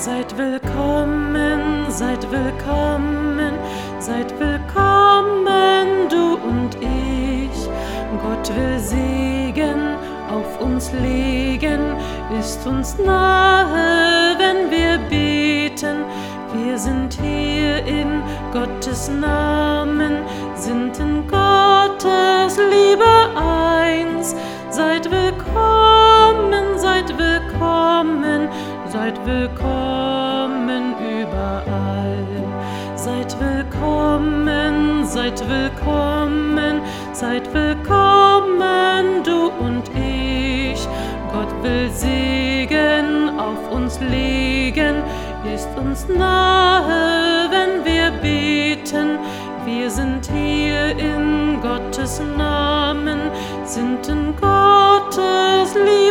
Seid willkommen, seid willkommen, seid willkommen, du und ich. Gott will Segen auf uns legen, ist uns nahe, wenn wir beten. Wir sind hier in Gottes Namen, sind in Gottes Liebe eins. Seid willkommen, seid willkommen überall. Seid willkommen, seid willkommen, seid willkommen, du und ich. Gott will Segen auf uns legen, ist uns nahe, wenn wir beten. Wir sind hier in Gottes Namen, sind in Gottes Liebe.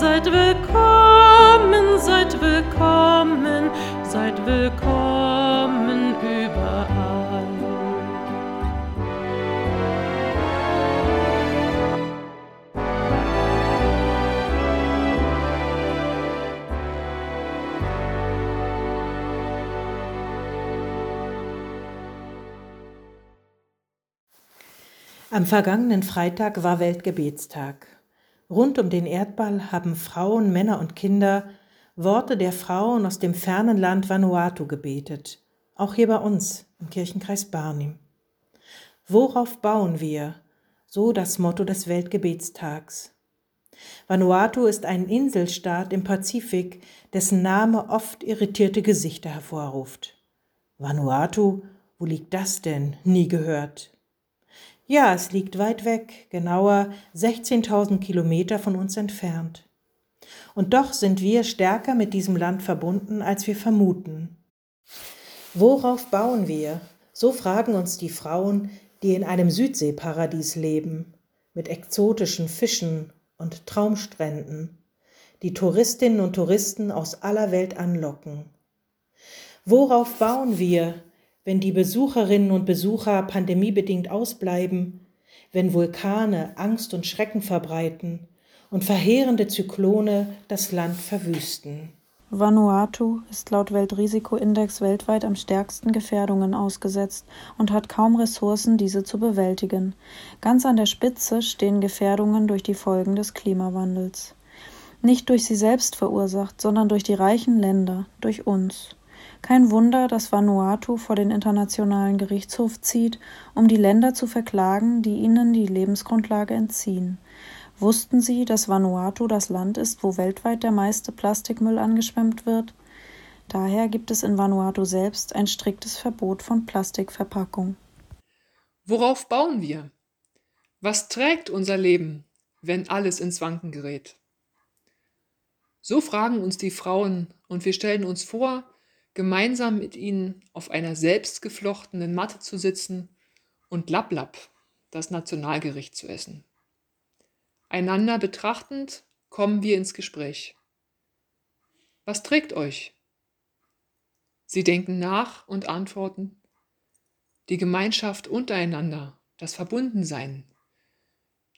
Seid willkommen, seid willkommen, seid willkommen überall. Am vergangenen Freitag war Weltgebetstag. Rund um den Erdball haben Frauen, Männer und Kinder Worte der Frauen aus dem fernen Land Vanuatu gebetet, auch hier bei uns im Kirchenkreis Barnim. Worauf bauen wir? So das Motto des Weltgebetstags. Vanuatu ist ein Inselstaat im Pazifik, dessen Name oft irritierte Gesichter hervorruft. Vanuatu, wo liegt das denn? Nie gehört. Ja, es liegt weit weg, genauer 16.000 Kilometer von uns entfernt. Und doch sind wir stärker mit diesem Land verbunden, als wir vermuten. Worauf bauen wir? So fragen uns die Frauen, die in einem Südseeparadies leben, mit exotischen Fischen und Traumstränden, die Touristinnen und Touristen aus aller Welt anlocken. Worauf bauen wir, wenn die Besucherinnen und Besucher pandemiebedingt ausbleiben, wenn Vulkane Angst und Schrecken verbreiten und verheerende Zyklone das Land verwüsten. Vanuatu ist laut Weltrisikoindex weltweit am stärksten Gefährdungen ausgesetzt und hat kaum Ressourcen, diese zu bewältigen. Ganz an der Spitze stehen Gefährdungen durch die Folgen des Klimawandels. Nicht durch sie selbst verursacht, sondern durch die reichen Länder, durch uns. Kein Wunder, dass Vanuatu vor den Internationalen Gerichtshof zieht, um die Länder zu verklagen, die ihnen die Lebensgrundlage entziehen. Wussten Sie, dass Vanuatu das Land ist, wo weltweit der meiste Plastikmüll angeschwemmt wird? Daher gibt es in Vanuatu selbst ein striktes Verbot von Plastikverpackung. Worauf bauen wir? Was trägt unser Leben, wenn alles ins Wanken gerät? So fragen uns die Frauen und wir stellen uns vor, gemeinsam mit ihnen auf einer selbstgeflochtenen Matte zu sitzen und Lablab, das Nationalgericht, zu essen. Einander betrachtend kommen wir ins Gespräch. Was trägt euch? Sie denken nach und antworten. Die Gemeinschaft untereinander, das Verbundensein,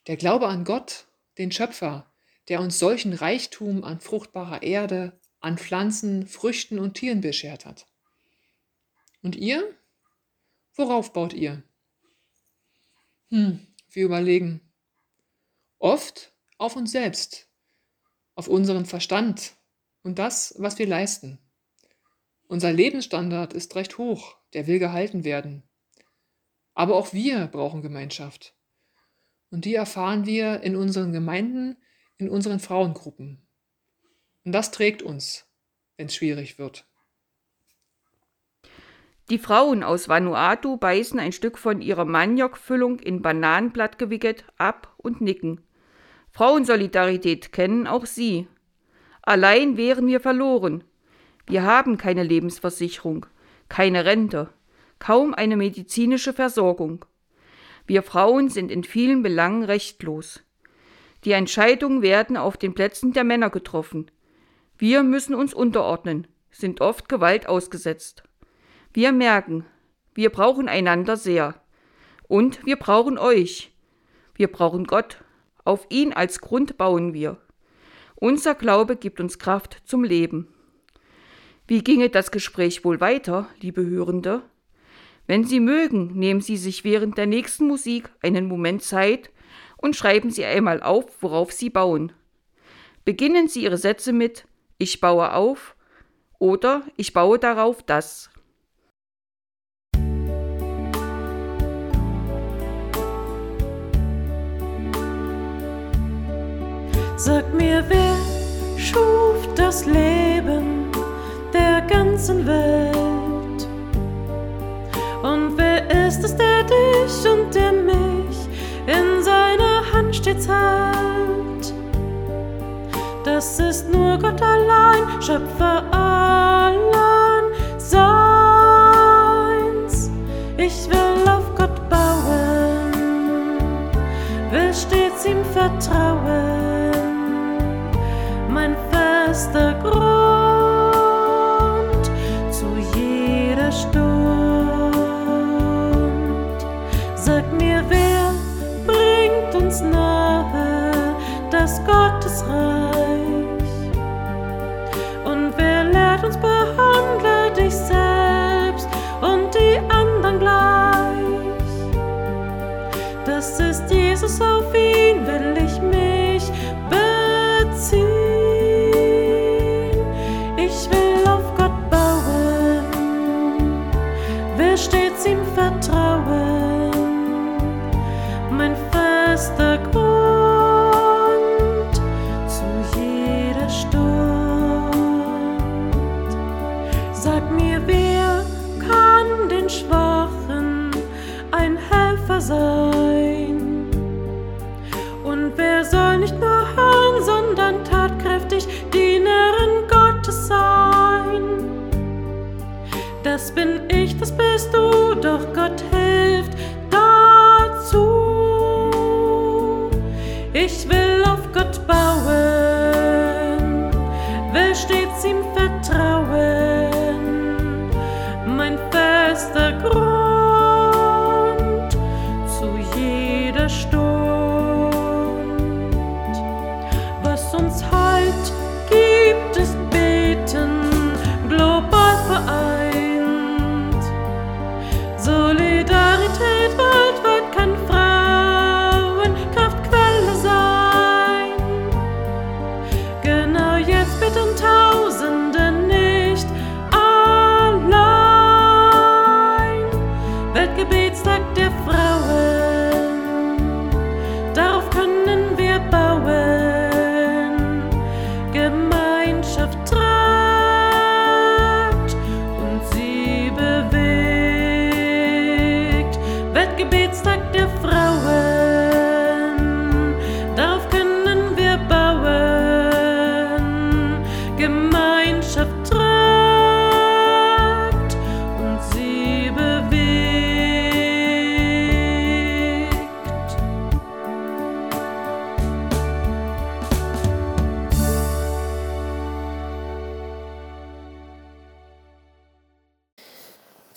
der Glaube an Gott, den Schöpfer, der uns solchen Reichtum an fruchtbarer Erde, an Pflanzen, Früchten und Tieren beschert hat. Und ihr? Worauf baut ihr? Hm, wir überlegen. Oft auf uns selbst, auf unseren Verstand und das, was wir leisten. Unser Lebensstandard ist recht hoch, der will gehalten werden. Aber auch wir brauchen Gemeinschaft. Und die erfahren wir in unseren Gemeinden, in unseren Frauengruppen. Und das trägt uns, wenn es schwierig wird. Die Frauen aus Vanuatu beißen ein Stück von ihrer Maniokfüllung in Bananenblatt gewickelt ab und nicken. Frauensolidarität kennen auch sie. Allein wären wir verloren. Wir haben keine Lebensversicherung, keine Rente, kaum eine medizinische Versorgung. Wir Frauen sind in vielen Belangen rechtlos. Die Entscheidungen werden auf den Plätzen der Männer getroffen. Wir müssen uns unterordnen, sind oft Gewalt ausgesetzt. Wir merken, wir brauchen einander sehr. Und wir brauchen euch. Wir brauchen Gott. Auf ihn als Grund bauen wir. Unser Glaube gibt uns Kraft zum Leben. Wie ginge das Gespräch wohl weiter, liebe Hörende? Wenn Sie mögen, nehmen Sie sich während der nächsten Musik einen Moment Zeit und schreiben Sie einmal auf, worauf Sie bauen. Beginnen Sie Ihre Sätze mit Ich baue auf oder Ich baue darauf das. Sag mir, wer schuf das Leben der ganzen Welt? Und wer ist es, der dich und der mich in seiner Hand stets hält? Das ist nur Gott allein, Schöpfer allein ist Jesus, auf ihn will ich mich beziehen. Solidarität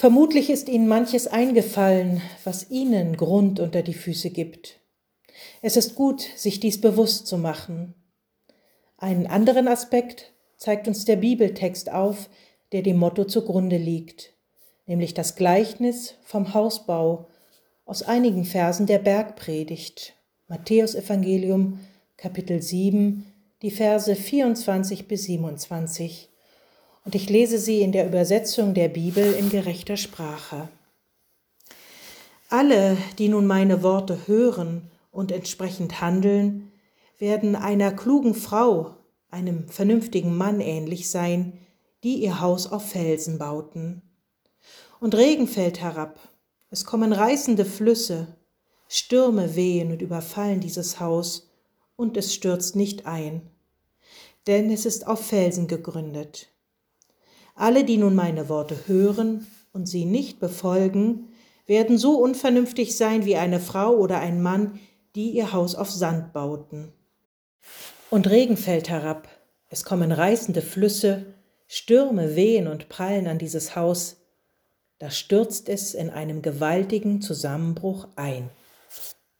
Vermutlich ist Ihnen manches eingefallen, was Ihnen Grund unter die Füße gibt. Es ist gut, sich dies bewusst zu machen. Einen anderen Aspekt zeigt uns der Bibeltext auf, der dem Motto zugrunde liegt, nämlich das Gleichnis vom Hausbau aus einigen Versen der Bergpredigt, Matthäus Evangelium Kapitel 7, die Verse 24 bis 27 und ich lese sie in der Übersetzung der Bibel in gerechter Sprache. Alle, die nun meine Worte hören und entsprechend handeln, werden einer klugen Frau, einem vernünftigen Mann ähnlich sein, die ihr Haus auf Felsen bauten. Und Regen fällt herab, es kommen reißende Flüsse, Stürme wehen und überfallen dieses Haus, und es stürzt nicht ein, denn es ist auf Felsen gegründet. Alle, die nun meine Worte hören und sie nicht befolgen, werden so unvernünftig sein wie eine Frau oder ein Mann, die ihr Haus auf Sand bauten. Und Regen fällt herab, es kommen reißende Flüsse, Stürme wehen und prallen an dieses Haus, da stürzt es in einem gewaltigen Zusammenbruch ein.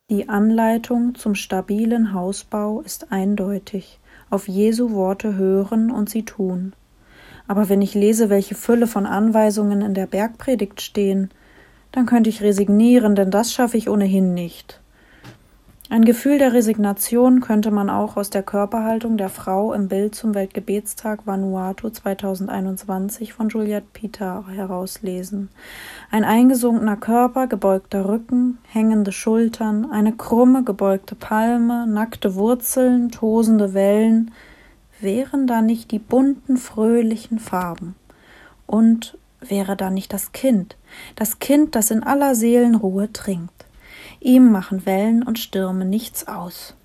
Die Anleitung zum stabilen Hausbau ist eindeutig. auf Jesu Worte hören und sie tun. Aber wenn ich lese, welche Fülle von Anweisungen in der Bergpredigt stehen, dann könnte ich resignieren, denn das schaffe ich ohnehin nicht. Ein Gefühl der Resignation könnte man auch aus der Körperhaltung der Frau im Bild zum Weltgebetstag Vanuatu 2021 von Juliette Pita herauslesen. Ein eingesunkener Körper, gebeugter Rücken, hängende Schultern, eine krumme, gebeugte Palme, nackte Wurzeln, tosende Wellen, wären da nicht die bunten, fröhlichen Farben? Und wäre da nicht das Kind, das Kind, das in aller Seelenruhe trinkt? Ihm machen Wellen und Stürme nichts aus.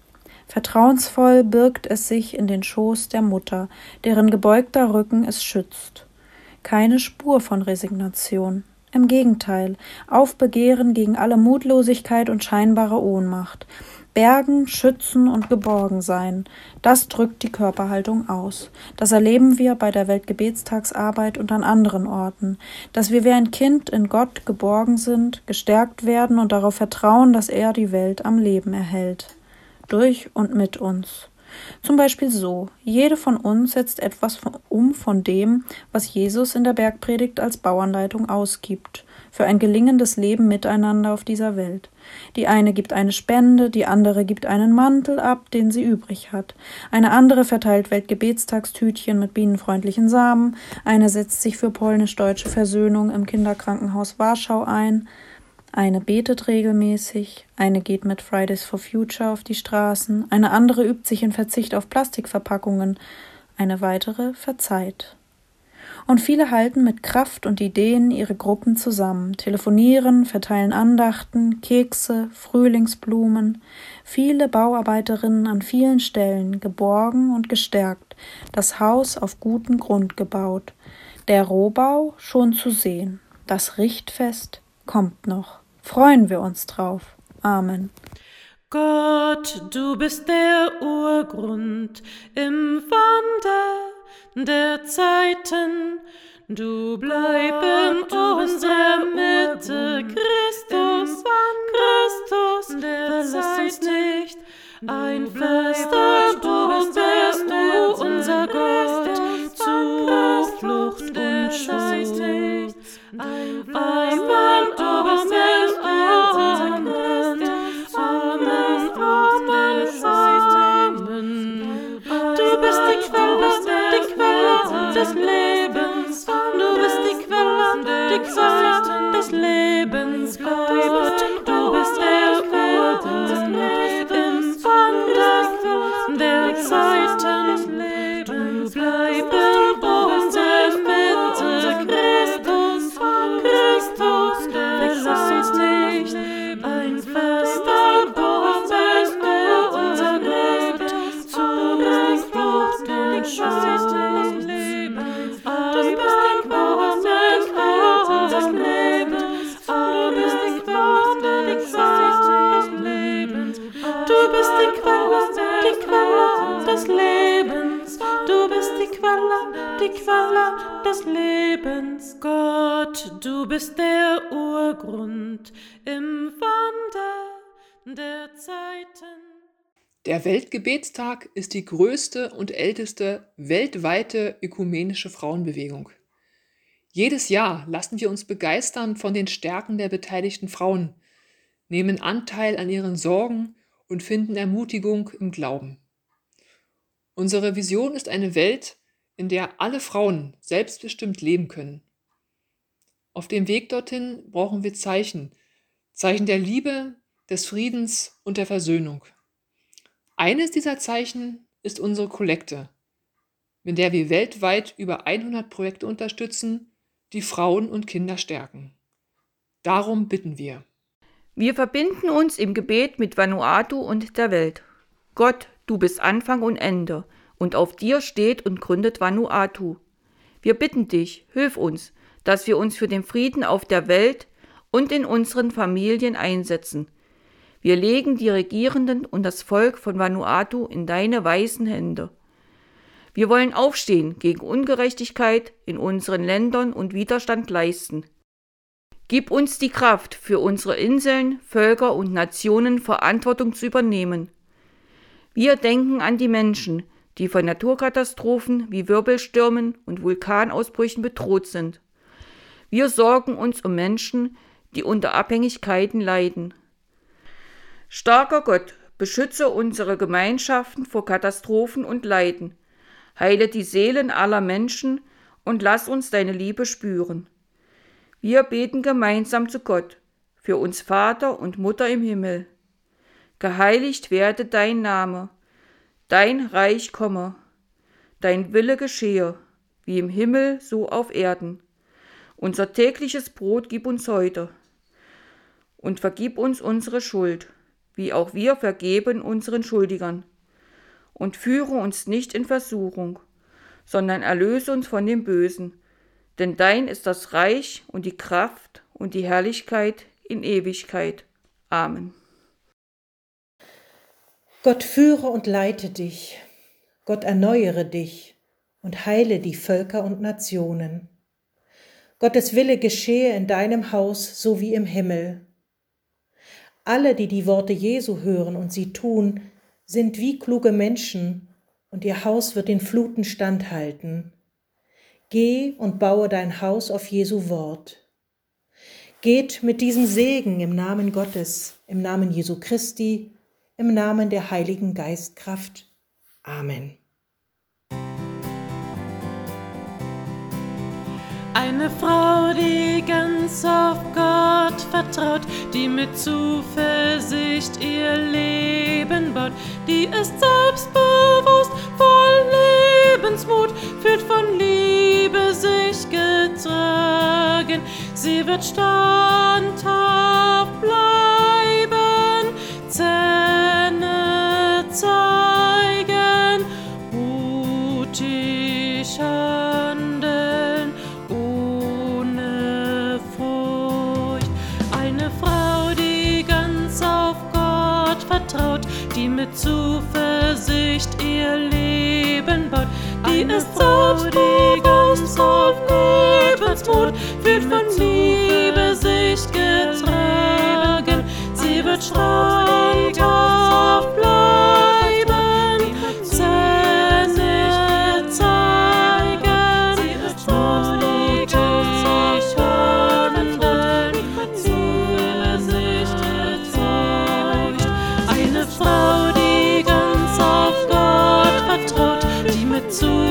Vertrauensvoll birgt es sich in den Schoß der Mutter, deren gebeugter Rücken es schützt. Keine Spur von Resignation. Im Gegenteil, Aufbegehren gegen alle Mutlosigkeit und scheinbare Ohnmacht, Bergen, schützen und geborgen sein, das drückt die Körperhaltung aus. Das erleben wir bei der Weltgebetstagsarbeit und an anderen Orten, dass wir wie ein Kind in Gott geborgen sind, gestärkt werden und darauf vertrauen, dass er die Welt am Leben erhält. Durch und mit uns. Zum Beispiel so, jede von uns setzt etwas um von dem, was Jesus in der Bergpredigt als Bauanleitung ausgibt für ein gelingendes Leben miteinander auf dieser Welt. Die eine gibt eine Spende, die andere gibt einen Mantel ab, den sie übrig hat. Eine andere verteilt Weltgebetstagstütchen mit bienenfreundlichen Samen, eine setzt sich für polnisch-deutsche Versöhnung im Kinderkrankenhaus Warschau ein, eine betet regelmäßig, eine geht mit Fridays for Future auf die Straßen, eine andere übt sich in Verzicht auf Plastikverpackungen, eine weitere verzeiht und viele halten mit Kraft und Ideen ihre Gruppen zusammen, telefonieren, verteilen Andachten, Kekse, Frühlingsblumen, viele Bauarbeiterinnen an vielen Stellen, geborgen und gestärkt, das Haus auf guten Grund gebaut, der Rohbau schon zu sehen, das Richtfest kommt noch. Freuen wir uns drauf. Amen. Gott, du bist der Urgrund im Wandel der Zeiten. Du bleib in unserer Mitte, Christus, Christus, der verlässt uns nicht. Ein fester der Gott, du bist der Urgrund im Wandel der Zeiten. Der Weltgebetstag ist die größte und älteste weltweite ökumenische Frauenbewegung. Jedes Jahr lassen wir uns begeistern von den Stärken der beteiligten Frauen, nehmen Anteil an ihren Sorgen und finden Ermutigung im Glauben. Unsere Vision ist eine Welt, in der alle Frauen selbstbestimmt leben können. Auf dem Weg dorthin brauchen wir Zeichen, Zeichen der Liebe, des Friedens und der Versöhnung. Eines dieser Zeichen ist unsere Kollekte, mit der wir weltweit über 100 Projekte unterstützen, die Frauen und Kinder stärken. Darum bitten wir. Wir verbinden uns im Gebet mit Vanuatu und der Welt. Gott, du bist Anfang und Ende und auf dir steht und gründet Vanuatu. Wir bitten dich, hilf uns, dass wir uns für den Frieden auf der Welt und in unseren Familien einsetzen. Wir legen die Regierenden und das Volk von Vanuatu in deine weißen Hände. Wir wollen aufstehen gegen Ungerechtigkeit in unseren Ländern und Widerstand leisten. Gib uns die Kraft, für unsere Inseln, Völker und Nationen Verantwortung zu übernehmen. Wir denken an die Menschen, die von Naturkatastrophen wie Wirbelstürmen und Vulkanausbrüchen bedroht sind. Wir sorgen uns um Menschen, die unter Abhängigkeiten leiden. Starker Gott, beschütze unsere Gemeinschaften vor Katastrophen und Leiden. Heile die Seelen aller Menschen und lass uns deine Liebe spüren. Wir beten gemeinsam zu Gott, für uns Vater und Mutter im Himmel. Geheiligt werde dein Name, dein Reich komme, dein Wille geschehe, wie im Himmel so auf Erden. Unser tägliches Brot gib uns heute und vergib uns unsere Schuld, wie auch wir vergeben unseren Schuldigern. Und führe uns nicht in Versuchung, sondern erlöse uns von dem Bösen. Denn dein ist das Reich und die Kraft und die Herrlichkeit in Ewigkeit. Amen. Gott führe und leite dich, Gott erneuere dich und heile die Völker und Nationen. Gottes Wille geschehe in deinem Haus so wie im Himmel. Alle, die die Worte Jesu hören und sie tun, sind wie kluge Menschen, und ihr Haus wird den Fluten standhalten. Geh und baue dein Haus auf Jesu Wort. Geht mit diesem Segen im Namen Gottes, im Namen Jesu Christi, im Namen der Heiligen Geistkraft. Amen. Eine Frau, die ganz auf Gott vertraut, die mit Zuversicht ihr Leben baut, die ist selbstbewusst, voll Lebensmut, führt von Liebe sich getragen. Sie wird standhaft bleiben, die mit Zuversicht ihr Leben baut, die Eine ist selbstbewusst, auf Lebensmut, zu